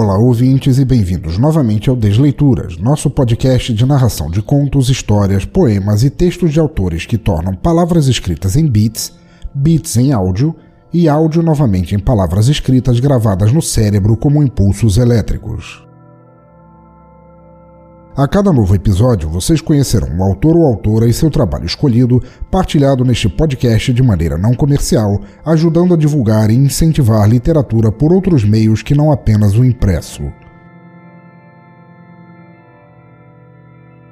Olá, ouvintes, e bem-vindos novamente ao Desleituras, nosso podcast de narração de contos, histórias, poemas e textos de autores que tornam palavras escritas em beats, beats em áudio e áudio novamente em palavras escritas gravadas no cérebro como impulsos elétricos. A cada novo episódio, vocês conhecerão o autor ou autora e seu trabalho escolhido, partilhado neste podcast de maneira não comercial, ajudando a divulgar e incentivar literatura por outros meios que não apenas o impresso.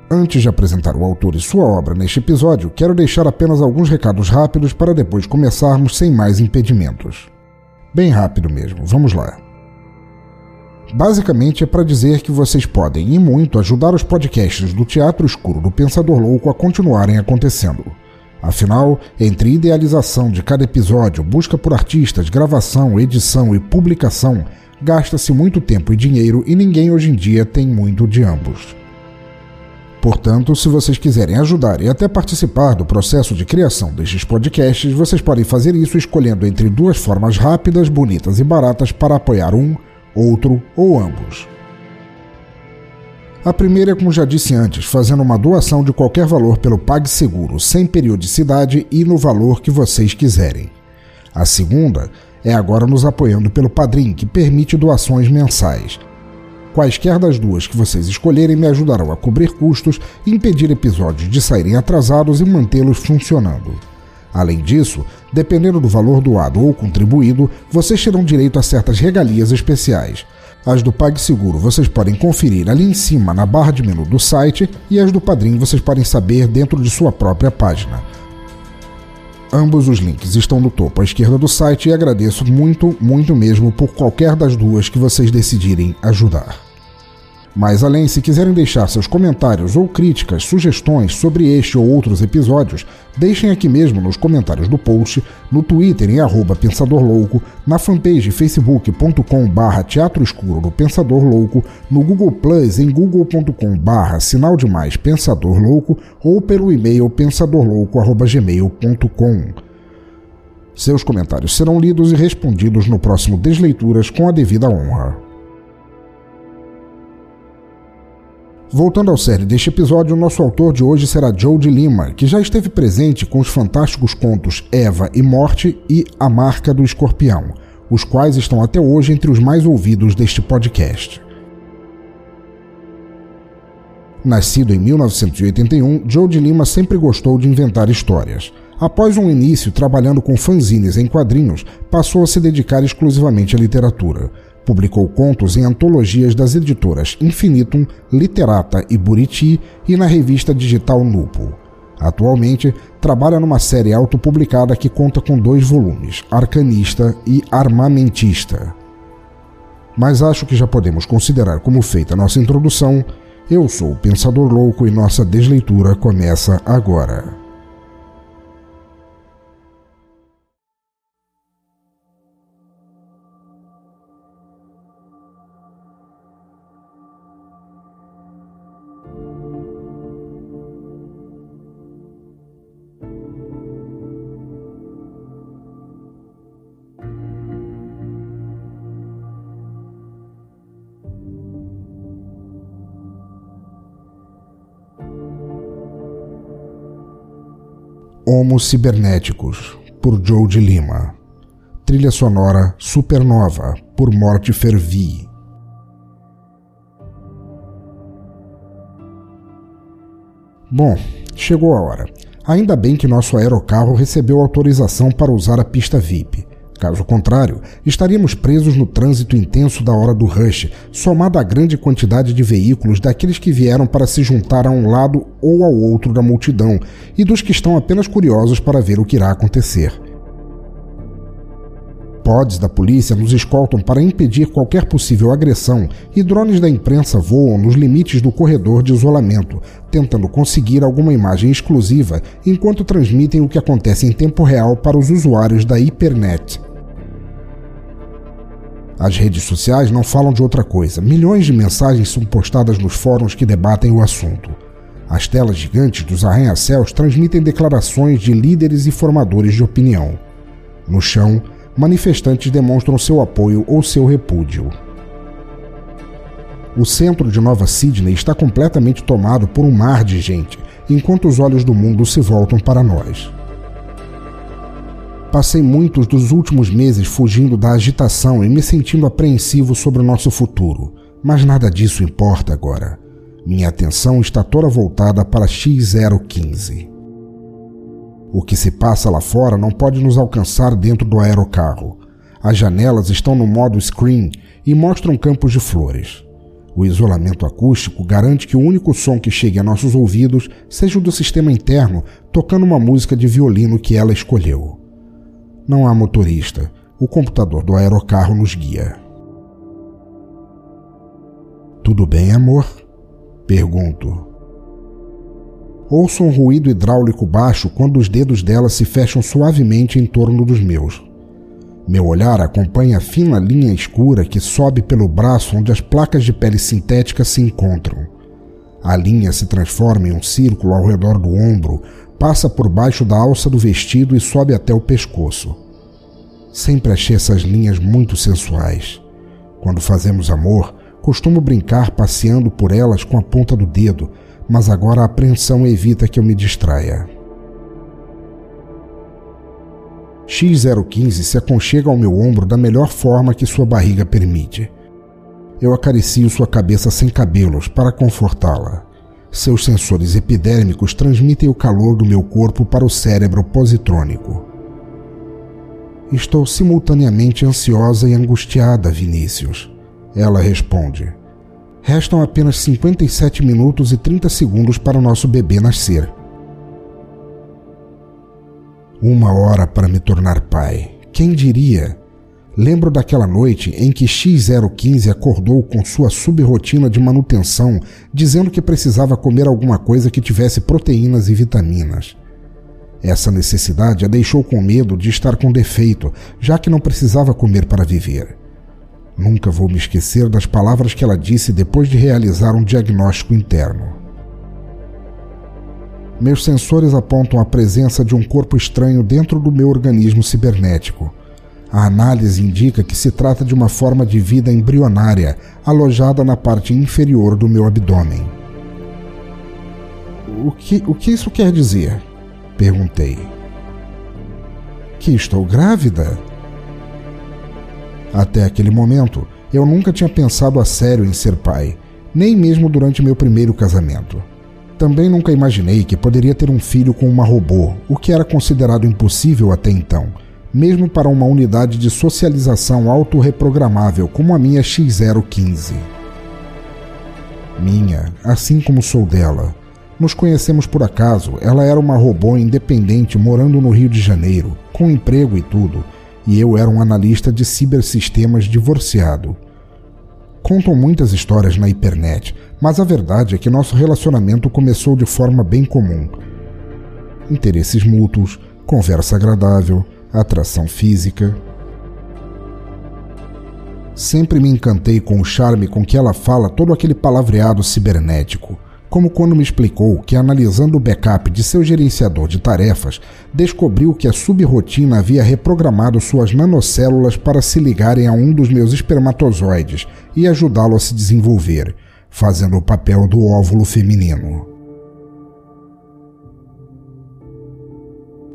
Antes de apresentar o autor e sua obra neste episódio, quero deixar apenas alguns recados rápidos para depois começarmos sem mais impedimentos. Bem rápido mesmo, vamos lá. Basicamente é para dizer que vocês podem e muito ajudar os podcasts do Teatro Escuro do Pensador Louco a continuarem acontecendo. Afinal, entre idealização de cada episódio, busca por artistas, gravação, edição e publicação, gasta-se muito tempo e dinheiro e ninguém hoje em dia tem muito de ambos. Portanto, se vocês quiserem ajudar e até participar do processo de criação destes podcasts, vocês podem fazer isso escolhendo entre duas formas rápidas, bonitas e baratas para apoiar um outro ou ambos. A primeira é como já disse antes, fazendo uma doação de qualquer valor pelo PagSeguro, sem periodicidade e no valor que vocês quiserem. A segunda é agora nos apoiando pelo Padrim, que permite doações mensais. Quaisquer das duas que vocês escolherem me ajudarão a cobrir custos, impedir episódios de saírem atrasados e mantê-los funcionando. Além disso, dependendo do valor doado ou contribuído, vocês terão direito a certas regalias especiais. As do PagSeguro vocês podem conferir ali em cima na barra de menu do site e as do Padrim vocês podem saber dentro de sua própria página. Ambos os links estão no topo à esquerda do site e agradeço muito, muito mesmo por qualquer das duas que vocês decidirem ajudar. Mais além, se quiserem deixar seus comentários ou críticas, sugestões sobre este ou outros episódios, deixem aqui mesmo nos comentários do post, no Twitter em arroba Pensador Louco, na fanpage facebook.com barra Teatro Escuro do Pensador Louco, no Google Plus em google.com barra Sinal Demais Pensador Louco ou pelo e-mail pensadorlouco.gmail.com. Seus comentários serão lidos e respondidos no próximo Desleituras com a devida honra. Voltando ao série deste episódio, nosso autor de hoje será Joe de Lima, que já esteve presente com os fantásticos contos Eva e Morte e A Marca do Escorpião, os quais estão até hoje entre os mais ouvidos deste podcast. Nascido em 1981, Joe de Lima sempre gostou de inventar histórias. Após um início trabalhando com fanzines em quadrinhos, passou a se dedicar exclusivamente à literatura. Publicou contos em antologias das editoras Infinitum, Literata e Buriti e na revista digital Nupo. Atualmente, trabalha numa série autopublicada que conta com dois volumes, Arcanista e Armamentista. Mas acho que já podemos considerar como feita nossa introdução. Eu sou o Pensador Louco e nossa desleitura começa agora. Homos Cibernéticos, por Joe de Lima. Trilha sonora Supernova, por Morte Fervi. Bom, chegou a hora. Ainda bem que nosso aerocarro recebeu autorização para usar a pista VIP. Caso contrário, estaríamos presos no trânsito intenso da hora do rush, somado à grande quantidade de veículos daqueles que vieram para se juntar a um lado ou ao outro da multidão e dos que estão apenas curiosos para ver o que irá acontecer. Pods da polícia nos escoltam para impedir qualquer possível agressão e drones da imprensa voam nos limites do corredor de isolamento, tentando conseguir alguma imagem exclusiva enquanto transmitem o que acontece em tempo real para os usuários da Hypernet. As redes sociais não falam de outra coisa. Milhões de mensagens são postadas nos fóruns que debatem o assunto. As telas gigantes dos arranha-céus transmitem declarações de líderes e formadores de opinião. No chão, manifestantes demonstram seu apoio ou seu repúdio. O centro de Nova Sydney está completamente tomado por um mar de gente, enquanto os olhos do mundo se voltam para nós. Passei muitos dos últimos meses fugindo da agitação e me sentindo apreensivo sobre o nosso futuro, mas nada disso importa agora. Minha atenção está toda voltada para X015. O que se passa lá fora não pode nos alcançar dentro do aerocarro. As janelas estão no modo screen e mostram campos de flores. O isolamento acústico garante que o único som que chegue a nossos ouvidos seja o do sistema interno tocando uma música de violino que ela escolheu. Não há motorista. O computador do aerocarro nos guia. Tudo bem, amor? Pergunto. Ouço um ruído hidráulico baixo quando os dedos dela se fecham suavemente em torno dos meus. Meu olhar acompanha a fina linha escura que sobe pelo braço onde as placas de pele sintética se encontram. A linha se transforma em um círculo ao redor do ombro, passa por baixo da alça do vestido e sobe até o pescoço. Sempre achei essas linhas muito sensuais. Quando fazemos amor, costumo brincar passeando por elas com a ponta do dedo, mas agora a apreensão evita que eu me distraia. X015 se aconchega ao meu ombro da melhor forma que sua barriga permite. Eu acaricio sua cabeça sem cabelos para confortá-la. Seus sensores epidérmicos transmitem o calor do meu corpo para o cérebro positrônico. Estou simultaneamente ansiosa e angustiada, Vinícius. Ela responde. Restam apenas 57 minutos e 30 segundos para o nosso bebê nascer. Uma hora para me tornar pai. Quem diria? Lembro daquela noite em que X015 acordou com sua subrotina de manutenção, dizendo que precisava comer alguma coisa que tivesse proteínas e vitaminas. Essa necessidade a deixou com medo de estar com defeito, já que não precisava comer para viver. Nunca vou me esquecer das palavras que ela disse depois de realizar um diagnóstico interno. Meus sensores apontam a presença de um corpo estranho dentro do meu organismo cibernético. A análise indica que se trata de uma forma de vida embrionária alojada na parte inferior do meu abdômen. O que, o que isso quer dizer? Perguntei. Que estou grávida? Até aquele momento, eu nunca tinha pensado a sério em ser pai, nem mesmo durante meu primeiro casamento. Também nunca imaginei que poderia ter um filho com uma robô, o que era considerado impossível até então, mesmo para uma unidade de socialização autorreprogramável como a minha X015. Minha, assim como sou dela. Nos conhecemos por acaso, ela era uma robô independente morando no Rio de Janeiro, com emprego e tudo, e eu era um analista de cibersistemas divorciado. Contam muitas histórias na hipernet, mas a verdade é que nosso relacionamento começou de forma bem comum. Interesses mútuos, conversa agradável, atração física. Sempre me encantei com o charme com que ela fala todo aquele palavreado cibernético, como quando me explicou que, analisando o backup de seu gerenciador de tarefas, descobriu que a subrotina havia reprogramado suas nanocélulas para se ligarem a um dos meus espermatozoides e ajudá-lo a se desenvolver, fazendo o papel do óvulo feminino.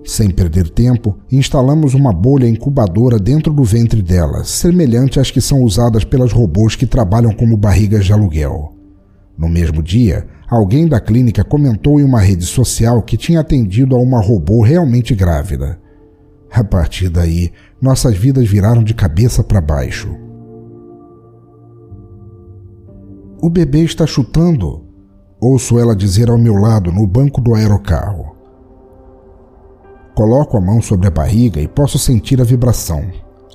Sem perder tempo, instalamos uma bolha incubadora dentro do ventre dela, semelhante às que são usadas pelas robôs que trabalham como barrigas de aluguel. No mesmo dia, alguém da clínica comentou em uma rede social que tinha atendido a uma robô realmente grávida. A partir daí, nossas vidas viraram de cabeça para baixo. O bebê está chutando, ouço ela dizer ao meu lado no banco do aerocarro. Coloco a mão sobre a barriga e posso sentir a vibração.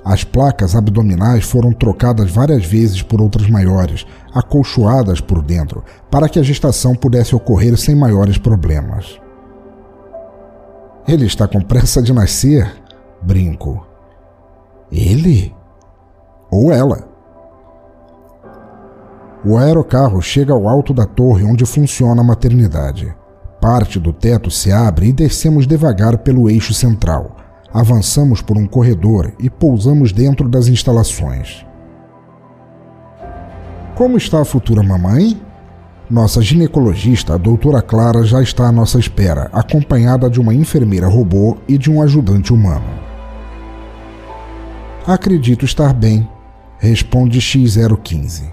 As placas abdominais foram trocadas várias vezes por outras maiores, acolchoadas por dentro, para que a gestação pudesse ocorrer sem maiores problemas. Ele está com pressa de nascer? Brinco. Ele? Ou ela? O aerocarro chega ao alto da torre onde funciona a maternidade. Parte do teto se abre e descemos devagar pelo eixo central. Avançamos por um corredor e pousamos dentro das instalações. Como está a futura mamãe? Nossa ginecologista, a doutora Clara, já está à nossa espera, acompanhada de uma enfermeira robô e de um ajudante humano. Acredito estar bem, responde X015.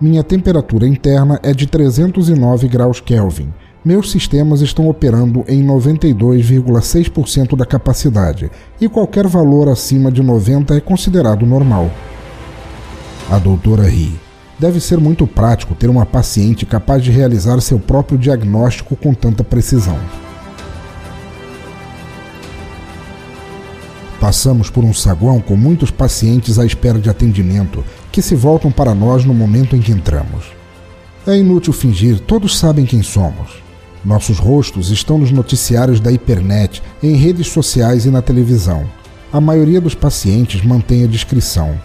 Minha temperatura interna é de 309 graus Kelvin. Meus sistemas estão operando em 92,6% da capacidade e qualquer valor acima de 90 é considerado normal. A doutora ri. Deve ser muito prático ter uma paciente capaz de realizar seu próprio diagnóstico com tanta precisão. Passamos por um saguão com muitos pacientes à espera de atendimento que se voltam para nós no momento em que entramos. É inútil fingir, todos sabem quem somos. Nossos rostos estão nos noticiários da hipernet, em redes sociais e na televisão. A maioria dos pacientes mantém a discrição.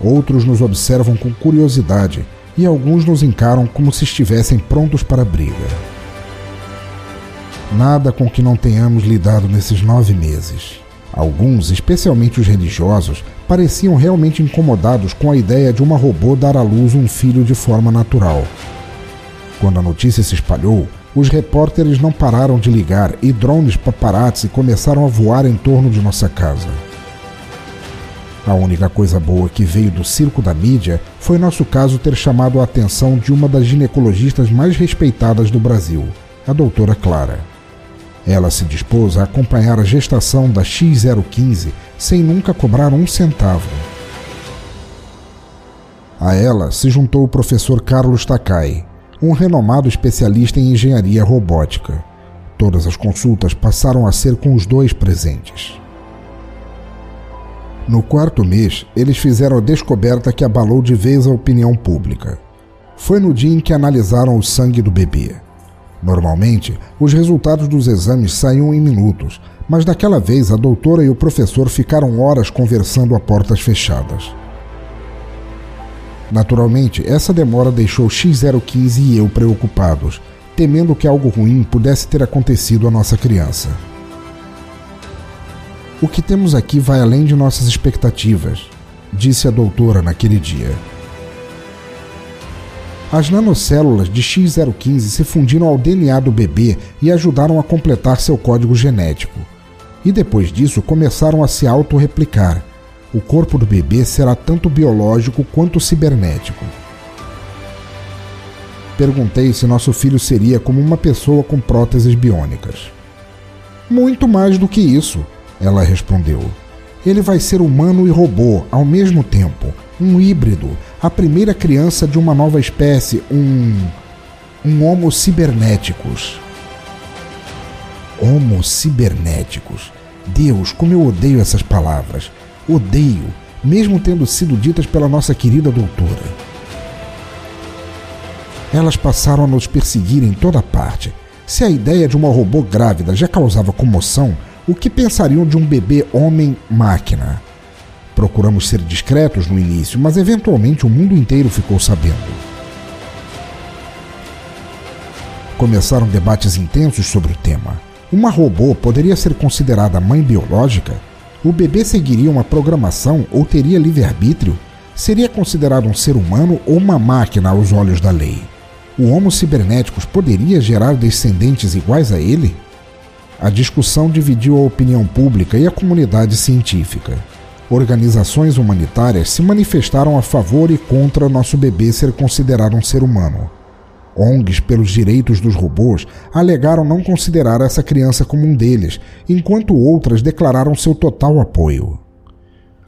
Outros nos observam com curiosidade e alguns nos encaram como se estivessem prontos para a briga. Nada com que não tenhamos lidado nesses nove meses. Alguns, especialmente os religiosos, pareciam realmente incomodados com a ideia de uma robô dar à luz um filho de forma natural. Quando a notícia se espalhou, os repórteres não pararam de ligar e drones paparazzi começaram a voar em torno de nossa casa. A única coisa boa que veio do circo da mídia foi nosso caso ter chamado a atenção de uma das ginecologistas mais respeitadas do Brasil, a doutora Clara. Ela se dispôs a acompanhar a gestação da X015 sem nunca cobrar um centavo. A ela se juntou o professor Carlos Takai, um renomado especialista em engenharia robótica. Todas as consultas passaram a ser com os dois presentes. No quarto mês, eles fizeram a descoberta que abalou de vez a opinião pública. Foi no dia em que analisaram o sangue do bebê. Normalmente, os resultados dos exames saíam em minutos, mas daquela vez a doutora e o professor ficaram horas conversando a portas fechadas. Naturalmente, essa demora deixou X015 e eu preocupados, temendo que algo ruim pudesse ter acontecido à nossa criança. O que temos aqui vai além de nossas expectativas, disse a doutora naquele dia. As nanocélulas de X015 se fundiram ao DNA do bebê e ajudaram a completar seu código genético. E depois disso começaram a se autorreplicar. O corpo do bebê será tanto biológico quanto cibernético. Perguntei se nosso filho seria como uma pessoa com próteses biônicas. Muito mais do que isso, ela respondeu. Ele vai ser humano e robô ao mesmo tempo, um híbrido, a primeira criança de uma nova espécie, um. um Homo cibernéticos. Homo cibernéticos. Deus, como eu odeio essas palavras. Odeio, mesmo tendo sido ditas pela nossa querida doutora. Elas passaram a nos perseguir em toda parte. Se a ideia de uma robô grávida já causava comoção, o que pensariam de um bebê homem-máquina? Procuramos ser discretos no início, mas eventualmente o mundo inteiro ficou sabendo. Começaram debates intensos sobre o tema. Uma robô poderia ser considerada mãe biológica? O bebê seguiria uma programação ou teria livre-arbítrio? Seria considerado um ser humano ou uma máquina aos olhos da lei? O Homo cibernéticos poderia gerar descendentes iguais a ele? A discussão dividiu a opinião pública e a comunidade científica organizações humanitárias se manifestaram a favor e contra nosso bebê ser considerado um ser humano. ONGs pelos direitos dos robôs alegaram não considerar essa criança como um deles, enquanto outras declararam seu total apoio.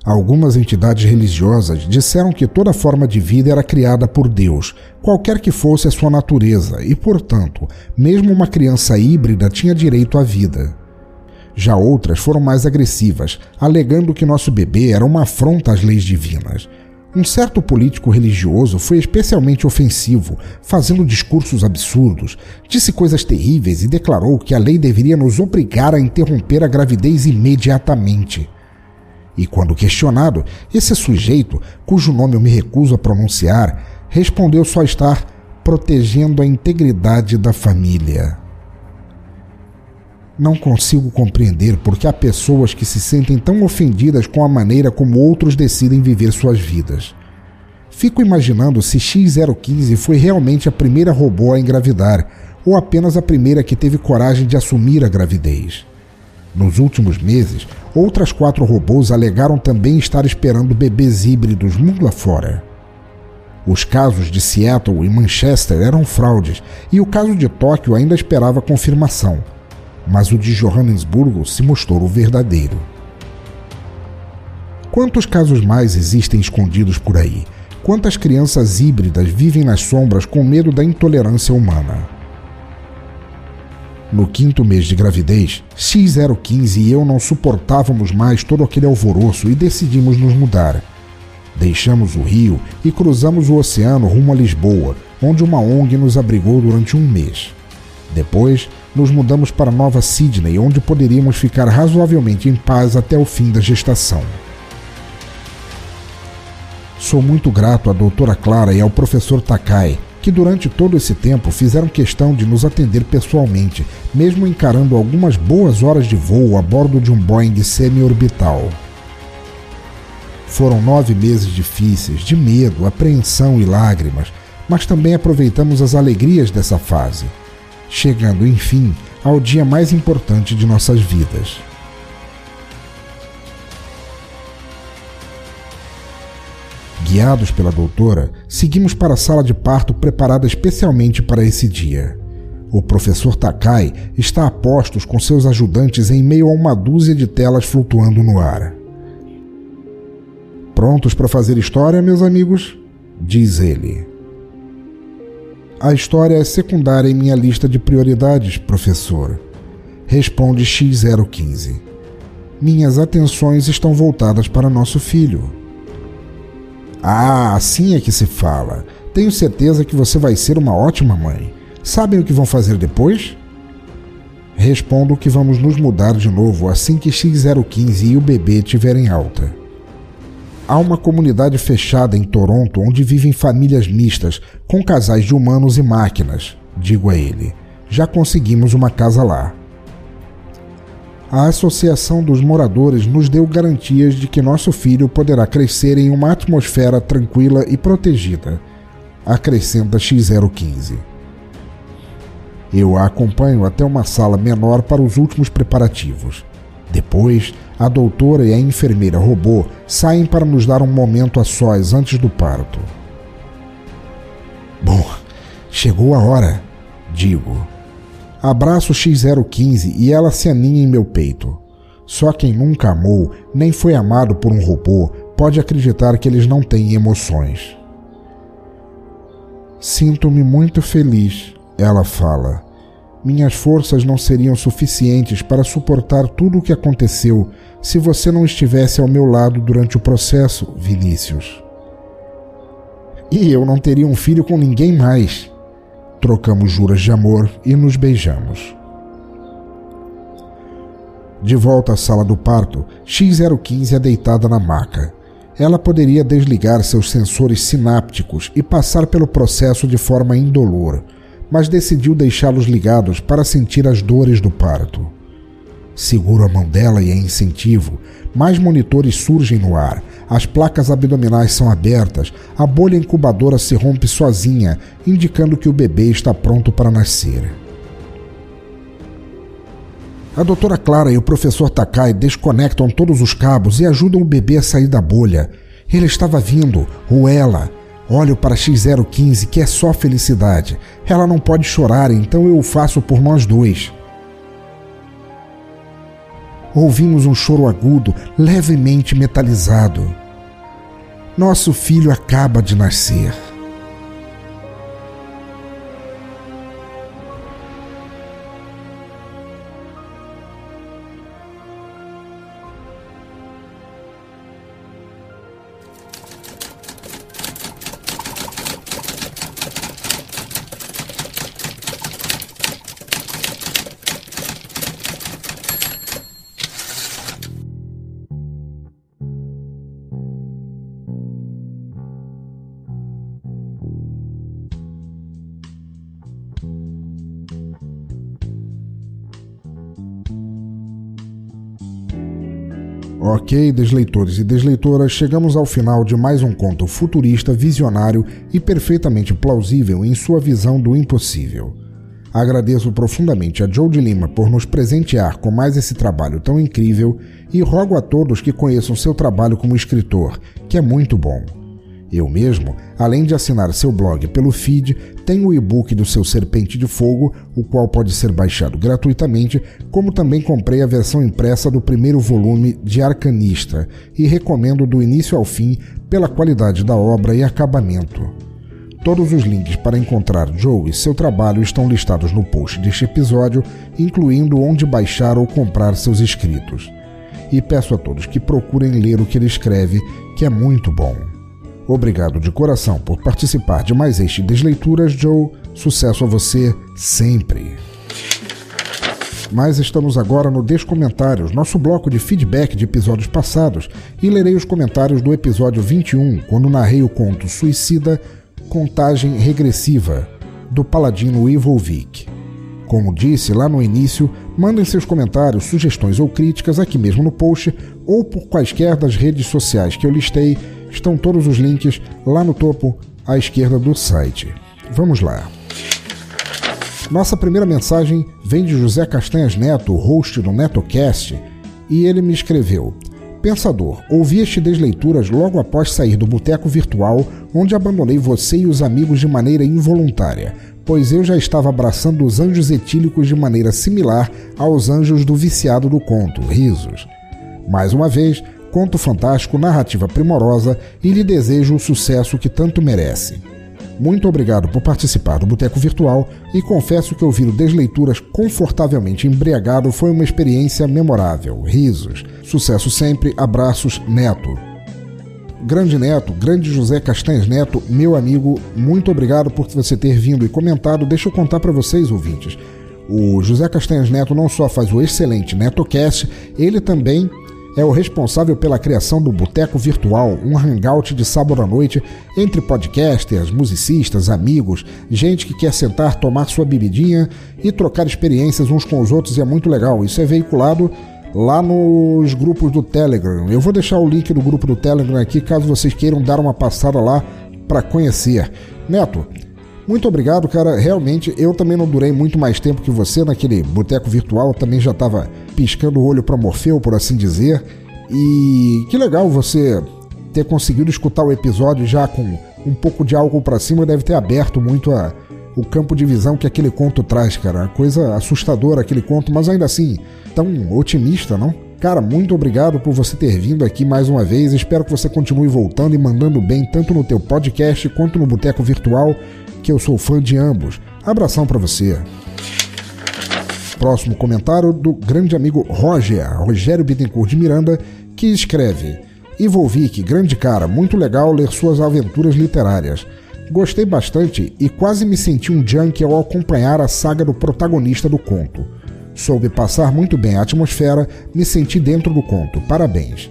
Algumas entidades religiosas disseram que toda forma de vida era criada por Deus, qualquer que fosse a sua natureza, e, portanto, mesmo uma criança híbrida tinha direito à vida. Já outras foram mais agressivas, alegando que nosso bebê era uma afronta às leis divinas. Um certo político religioso foi especialmente ofensivo, fazendo discursos absurdos, disse coisas terríveis e declarou que a lei deveria nos obrigar a interromper a gravidez imediatamente. E quando questionado, esse sujeito, cujo nome eu me recuso a pronunciar, respondeu só estar protegendo a integridade da família. Não consigo compreender porque há pessoas que se sentem tão ofendidas com a maneira como outros decidem viver suas vidas. Fico imaginando se X015 foi realmente a primeira robô a engravidar, ou apenas a primeira que teve coragem de assumir a gravidez. Nos últimos meses, outras quatro robôs alegaram também estar esperando bebês híbridos mundo afora. Os casos de Seattle e Manchester eram fraudes, e o caso de Tóquio ainda esperava confirmação, mas o de Johannesburgo se mostrou o verdadeiro. Quantos casos mais existem escondidos por aí? Quantas crianças híbridas vivem nas sombras com medo da intolerância humana? No quinto mês de gravidez, X015 e eu não suportávamos mais todo aquele alvoroço e decidimos nos mudar. Deixamos o rio e cruzamos o oceano rumo a Lisboa, onde uma ONG nos abrigou durante um mês. Depois, nos mudamos para Nova Sydney, onde poderíamos ficar razoavelmente em paz até o fim da gestação. Sou muito grato à doutora Clara e ao professor Takai, que durante todo esse tempo fizeram questão de nos atender pessoalmente, mesmo encarando algumas boas horas de voo a bordo de um Boeing semi-orbital. Foram nove meses difíceis, de medo, apreensão e lágrimas, mas também aproveitamos as alegrias dessa fase, chegando, enfim, ao dia mais importante de nossas vidas. Guiados pela doutora, seguimos para a sala de parto preparada especialmente para esse dia. O professor Takai está a postos com seus ajudantes em meio a uma dúzia de telas flutuando no ar. Prontos para fazer história, meus amigos? Diz ele. A história é secundária em minha lista de prioridades, professor. Responde X015. Minhas atenções estão voltadas para nosso filho. Ah, assim é que se fala. Tenho certeza que você vai ser uma ótima mãe. Sabem o que vão fazer depois? Respondo que vamos nos mudar de novo assim que X015 e o bebê tiverem alta. Há uma comunidade fechada em Toronto onde vivem famílias mistas, com casais de humanos e máquinas, digo a ele. Já conseguimos uma casa lá a Associação dos Moradores nos deu garantias de que nosso filho poderá crescer em uma atmosfera tranquila e protegida, acrescenta X015. Eu a acompanho até uma sala menor para os últimos preparativos. Depois, a doutora e a enfermeira robô saem para nos dar um momento a sós antes do parto. Bom, chegou a hora, digo. Abraço X015 e ela se aninha em meu peito. Só quem nunca amou, nem foi amado por um robô, pode acreditar que eles não têm emoções. Sinto-me muito feliz, ela fala. Minhas forças não seriam suficientes para suportar tudo o que aconteceu se você não estivesse ao meu lado durante o processo, Vinícius. E eu não teria um filho com ninguém mais, Trocamos juras de amor e nos beijamos. De volta à sala do parto, X015 é deitada na maca. Ela poderia desligar seus sensores sinápticos e passar pelo processo de forma indolor, mas decidiu deixá-los ligados para sentir as dores do parto. Seguro a mão dela e a incentivo, mais monitores surgem no ar, as placas abdominais são abertas, a bolha incubadora se rompe sozinha, indicando que o bebê está pronto para nascer. A doutora Clara e o professor Takai desconectam todos os cabos e ajudam o bebê a sair da bolha. Ele estava vindo, ou ela. Olho para X015, que é só felicidade. Ela não pode chorar, então eu o faço por nós dois. Ouvimos um choro agudo, levemente metalizado. Nosso filho acaba de nascer. Ok, desleitores e desleitoras, chegamos ao final de mais um conto futurista, visionário e perfeitamente plausível em sua visão do impossível. Agradeço profundamente a Joe de Lima por nos presentear com mais esse trabalho tão incrível e rogo a todos que conheçam seu trabalho como escritor, que é muito bom. Eu mesmo, além de assinar seu blog pelo feed, tenho o e-book do seu Serpente de Fogo, o qual pode ser baixado gratuitamente, como também comprei a versão impressa do primeiro volume de Arcanista e recomendo do início ao fim pela qualidade da obra e acabamento. Todos os links para encontrar Joe e seu trabalho estão listados no post deste episódio, incluindo onde baixar ou comprar seus escritos. E peço a todos que procurem ler o que ele escreve, que é muito bom. Obrigado de coração por participar de mais este Desleituras, Joe. Sucesso a você sempre. Mas estamos agora no Descomentários, nosso bloco de feedback de episódios passados, e lerei os comentários do episódio 21, quando narrei o conto Suicida Contagem Regressiva, do paladino Evil Vic. Como disse lá no início, mandem seus comentários, sugestões ou críticas aqui mesmo no post ou por quaisquer das redes sociais que eu listei Estão todos os links lá no topo à esquerda do site. Vamos lá. Nossa primeira mensagem vem de José Castanhas Neto, host do NetoCast, e ele me escreveu: Pensador, ouvi este Desleituras logo após sair do boteco virtual, onde abandonei você e os amigos de maneira involuntária, pois eu já estava abraçando os anjos etílicos de maneira similar aos anjos do viciado do conto, risos. Mais uma vez, conto fantástico, narrativa primorosa e lhe desejo o sucesso que tanto merece. Muito obrigado por participar do Boteco Virtual e confesso que ouvir o Desleituras confortavelmente embriagado foi uma experiência memorável. Risos. Sucesso sempre. Abraços, Neto. Grande Neto, grande José Castanhas Neto, meu amigo, muito obrigado por você ter vindo e comentado. Deixa eu contar para vocês, ouvintes. O José Castanhas Neto não só faz o excelente NetoCast, ele também é o responsável pela criação do Boteco Virtual, um hangout de sábado à noite entre podcasters, musicistas, amigos, gente que quer sentar, tomar sua bebidinha e trocar experiências uns com os outros e é muito legal. Isso é veiculado lá nos grupos do Telegram. Eu vou deixar o link do grupo do Telegram aqui caso vocês queiram dar uma passada lá para conhecer. Neto, muito obrigado, cara. Realmente, eu também não durei muito mais tempo que você naquele boteco virtual. também já estava piscando o olho para Morfeu, por assim dizer. E que legal você ter conseguido escutar o episódio já com um pouco de álcool para cima. Deve ter aberto muito a, o campo de visão que aquele conto traz, cara. Coisa assustadora aquele conto, mas ainda assim, tão otimista, não? Cara, muito obrigado por você ter vindo aqui mais uma vez. Espero que você continue voltando e mandando bem tanto no teu podcast quanto no Boteco Virtual que eu sou fã de ambos. Abração para você. Próximo comentário do grande amigo Roger, Rogério Bittencourt de Miranda, que escreve: Ivolvic, grande cara, muito legal ler suas aventuras literárias. Gostei bastante e quase me senti um junkie ao acompanhar a saga do protagonista do conto. Soube passar muito bem a atmosfera, me senti dentro do conto. Parabéns.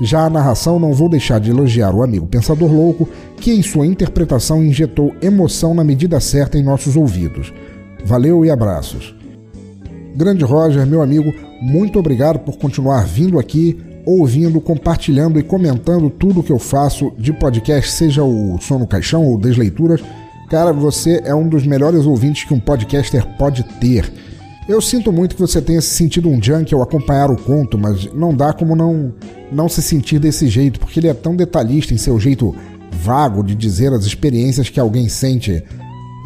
Já a narração não vou deixar de elogiar o amigo Pensador Louco, que em sua interpretação injetou emoção na medida certa em nossos ouvidos. Valeu e abraços. Grande Roger, meu amigo, muito obrigado por continuar vindo aqui, ouvindo, compartilhando e comentando tudo que eu faço de podcast, seja o Som no Caixão ou Desleituras. Cara, você é um dos melhores ouvintes que um podcaster pode ter. Eu sinto muito que você tenha se sentido um junk ao acompanhar o conto, mas não dá como não não se sentir desse jeito, porque ele é tão detalhista em seu jeito vago de dizer as experiências que alguém sente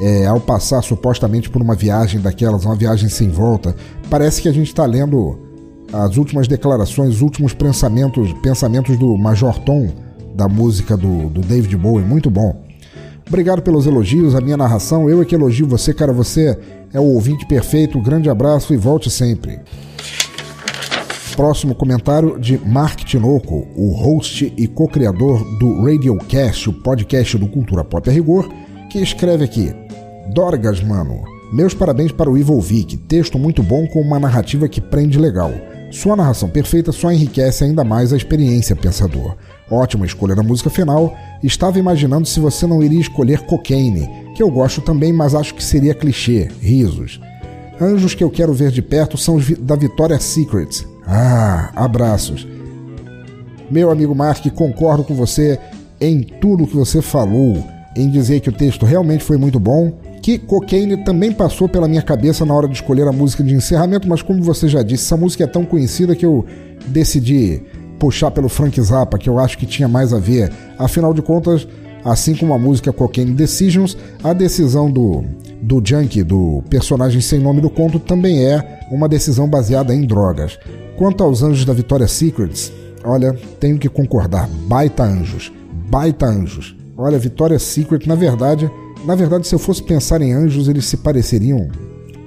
é, ao passar supostamente por uma viagem daquelas, uma viagem sem volta. Parece que a gente está lendo as últimas declarações, os últimos pensamentos, pensamentos do Major Tom da música do, do David Bowie. Muito bom. Obrigado pelos elogios, a minha narração. Eu é que elogio você, cara. Você é o ouvinte perfeito. grande abraço e volte sempre. Próximo comentário de Mark Tinoco, o host e co-criador do Radiocast, o podcast do Cultura Pop a Rigor, que escreve aqui: Dorgas, mano. Meus parabéns para o Evil Vic. Texto muito bom com uma narrativa que prende legal. Sua narração perfeita só enriquece ainda mais a experiência, pensador. Ótima escolha da música final. Estava imaginando se você não iria escolher Cocaine, que eu gosto também, mas acho que seria clichê. Risos. Anjos que eu quero ver de perto são os da Victoria's Secret. Ah, abraços. Meu amigo Mark, concordo com você em tudo que você falou, em dizer que o texto realmente foi muito bom, que Cocaine também passou pela minha cabeça na hora de escolher a música de encerramento, mas como você já disse, essa música é tão conhecida que eu decidi puxar pelo Frank Zappa, que eu acho que tinha mais a ver. Afinal de contas, assim como a música Cocaine Decisions, a decisão do, do Junkie, do personagem sem nome do conto, também é uma decisão baseada em drogas. Quanto aos anjos da Vitória Secrets, olha, tenho que concordar, baita anjos, baita anjos. Olha, Vitória Secret, na verdade, na verdade, se eu fosse pensar em anjos, eles se pareceriam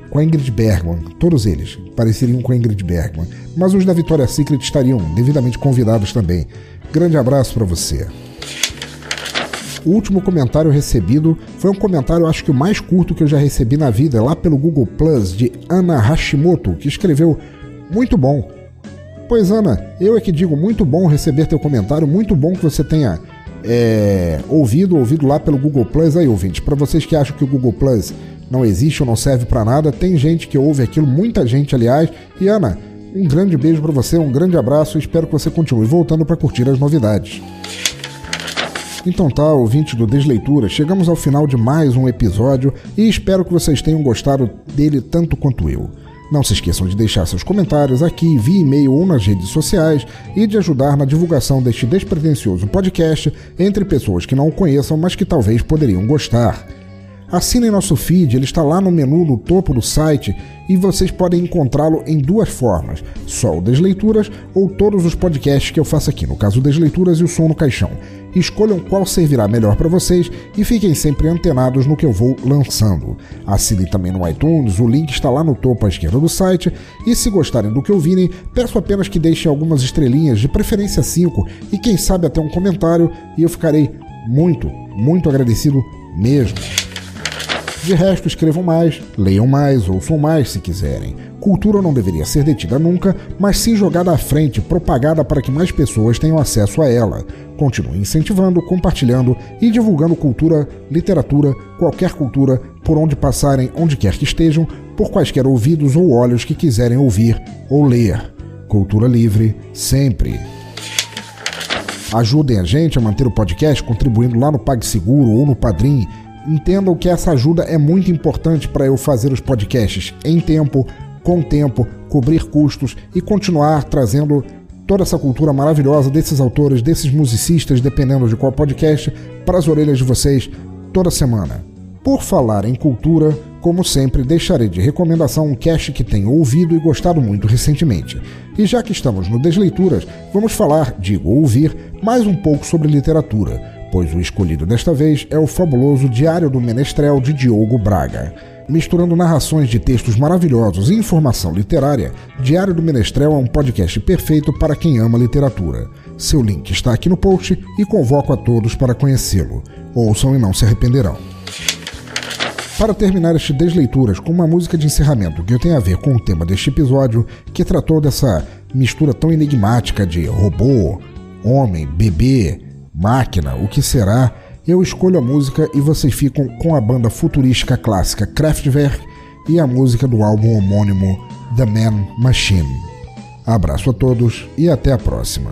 com a Ingrid Bergman, todos eles pareceriam com a Ingrid Bergman, mas os da Vitória Secret estariam devidamente convidados também. Grande abraço para você. O último comentário recebido foi um comentário, acho que o mais curto que eu já recebi na vida, lá pelo Google Plus, de Ana Hashimoto, que escreveu: Muito bom. Pois, Ana, eu é que digo muito bom receber teu comentário, muito bom que você tenha é, ouvido, ouvido lá pelo Google Plus. Aí, ouvinte, para vocês que acham que o Google Plus não existe ou não serve para nada. Tem gente que ouve aquilo, muita gente, aliás. E Ana, um grande beijo para você, um grande abraço espero que você continue voltando para curtir as novidades. Então tá, ouvinte do Desleitura, chegamos ao final de mais um episódio e espero que vocês tenham gostado dele tanto quanto eu. Não se esqueçam de deixar seus comentários aqui via e-mail ou nas redes sociais e de ajudar na divulgação deste despretensioso podcast entre pessoas que não o conheçam, mas que talvez poderiam gostar. Assinem nosso feed, ele está lá no menu no topo do site e vocês podem encontrá-lo em duas formas: só o Desleituras ou todos os podcasts que eu faço aqui, no caso Desleituras e o Som no Caixão. Escolham qual servirá melhor para vocês e fiquem sempre antenados no que eu vou lançando. Assinem também no iTunes, o link está lá no topo à esquerda do site. E se gostarem do que ouvirem, peço apenas que deixem algumas estrelinhas, de preferência 5, e quem sabe até um comentário, e eu ficarei muito, muito agradecido mesmo. De resto, escrevam mais, leiam mais, ouçam mais se quiserem. Cultura não deveria ser detida nunca, mas sim jogada à frente, propagada para que mais pessoas tenham acesso a ela. Continue incentivando, compartilhando e divulgando cultura, literatura, qualquer cultura, por onde passarem, onde quer que estejam, por quaisquer ouvidos ou olhos que quiserem ouvir ou ler. Cultura livre, sempre. Ajudem a gente a manter o podcast contribuindo lá no PagSeguro ou no Padrim entendam que essa ajuda é muito importante para eu fazer os podcasts em tempo, com tempo, cobrir custos e continuar trazendo toda essa cultura maravilhosa desses autores, desses musicistas, dependendo de qual podcast, para as orelhas de vocês toda semana. Por falar em cultura, como sempre, deixarei de recomendação um cast que tenho ouvido e gostado muito recentemente. E já que estamos no Desleituras, vamos falar, digo ouvir, mais um pouco sobre literatura pois o escolhido desta vez é o fabuloso Diário do Menestrel de Diogo Braga. Misturando narrações de textos maravilhosos e informação literária, Diário do Menestrel é um podcast perfeito para quem ama literatura. Seu link está aqui no post e convoco a todos para conhecê-lo. Ouçam e não se arrependerão. Para terminar este Desleituras com uma música de encerramento que tem a ver com o tema deste episódio, que tratou dessa mistura tão enigmática de robô, homem, bebê, máquina, o que será? Eu escolho a música e vocês ficam com a banda futurística clássica Kraftwerk e a música do álbum homônimo The Man Machine. Abraço a todos e até a próxima.